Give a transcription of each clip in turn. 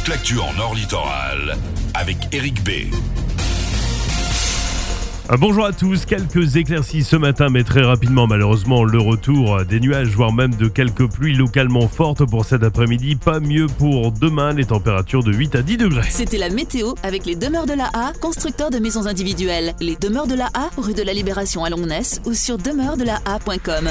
toute l'actu en Nord Littoral avec Eric B. Bonjour à tous, quelques éclaircies ce matin, mais très rapidement malheureusement le retour des nuages, voire même de quelques pluies localement fortes pour cet après-midi. Pas mieux pour demain, les températures de 8 à 10 degrés. C'était la météo avec les demeures de la A, constructeurs de maisons individuelles. Les demeures de la A, rue de la Libération à Longness ou sur demeures-de-la-A.com.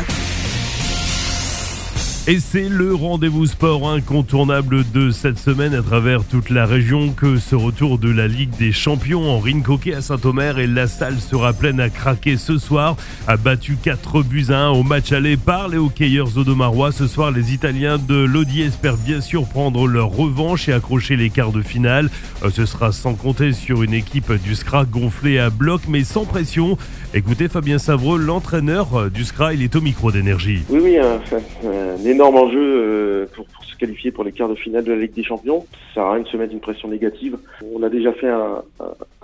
Et c'est le rendez-vous sport incontournable de cette semaine à travers toute la région que ce retour de la Ligue des Champions en Rincoquet à Saint-Omer et la salle sera pleine à craquer ce soir. A battu 4 buts à 1 au match aller par les hockeyeurs odomarois. Ce soir, les Italiens de Lodi espèrent bien sûr prendre leur revanche et accrocher les quarts de finale. Euh, Ce sera sans compter sur une équipe du SCRA gonflée à bloc mais sans pression. Écoutez Fabien Savreux, l'entraîneur du SCRA, il est au micro d'énergie. Oui, oui, énorme enjeu euh, pour, se qualifier pour les quarts de finale de la Ligue des Champions. Ça sert à rien de se mettre une pression négative. On a déjà fait un,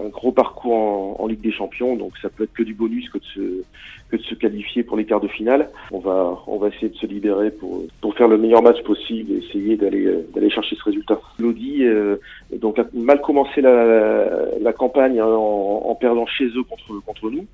un gros parcours en, Ligue des Champions, donc ça peut être que du bonus que de se, que de se qualifier pour les quarts de finale. On va, on va essayer de se libérer pour, pour faire le meilleur match possible et essayer d'aller, d'aller chercher ce résultat. Lodi euh, donc a mal commencé la, la campagne en, en, perdant chez eux contre, contre nous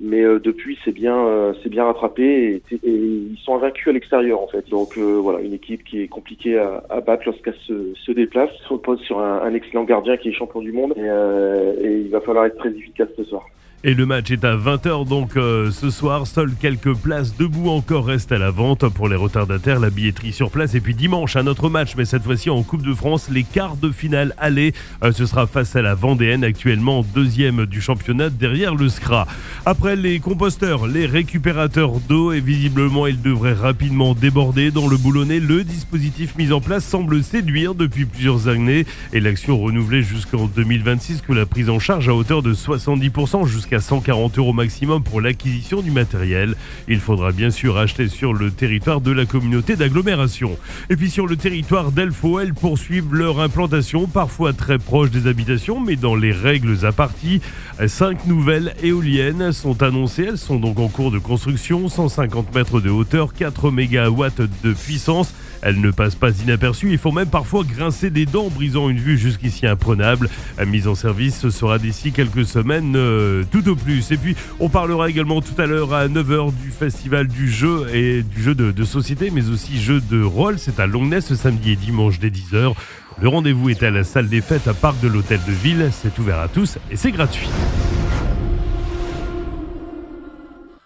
mais euh, depuis c'est bien euh, bien rattrapé et, ils sont invaincus à l'extérieur en fait donc euh, voilà une équipe qui est compliquée à, battre lorsqu'elle se, se déplace se repose sur un, excellent gardien qui est champion du monde et il va falloir être très efficace ce soir et le match est à 20h donc euh, ce soir. Seules quelques places debout encore restent à la vente pour les retardataires. La billetterie sur place. Et puis dimanche, un autre match, mais cette fois-ci en Coupe de France. Les quarts de finale aller. Euh, ce sera face à la Vendéenne, actuellement deuxième du championnat derrière le SCRA. Après les composteurs, les récupérateurs d'eau. Et visiblement, ils devraient rapidement déborder dans le boulonnais. Le dispositif mis en place semble séduire depuis plusieurs années. Et l'action renouvelée jusqu'en 2026 que la prise en charge à hauteur de 70% jusqu'à jusqu'à 140 euros maximum pour l'acquisition du matériel. Il faudra bien sûr acheter sur le territoire de la communauté d'agglomération. Et puis sur le territoire d'Elfo, elles poursuivent leur implantation, parfois très proche des habitations, mais dans les règles à partie. Cinq nouvelles éoliennes sont annoncées. Elles sont donc en cours de construction, 150 mètres de hauteur, 4 mégawatts de puissance. Elles ne passent pas inaperçues. Il faut même parfois grincer des dents, brisant une vue jusqu'ici imprenable. Mise en service ce sera d'ici quelques semaines, euh, tout au plus. Et puis, on parlera également tout à l'heure à 9h du festival du jeu et du jeu de, de société, mais aussi jeu de rôle. C'est à Longness ce samedi et dimanche dès 10h. Le rendez-vous est à la salle des fêtes à Parc de l'Hôtel de Ville. C'est ouvert à tous et c'est gratuit.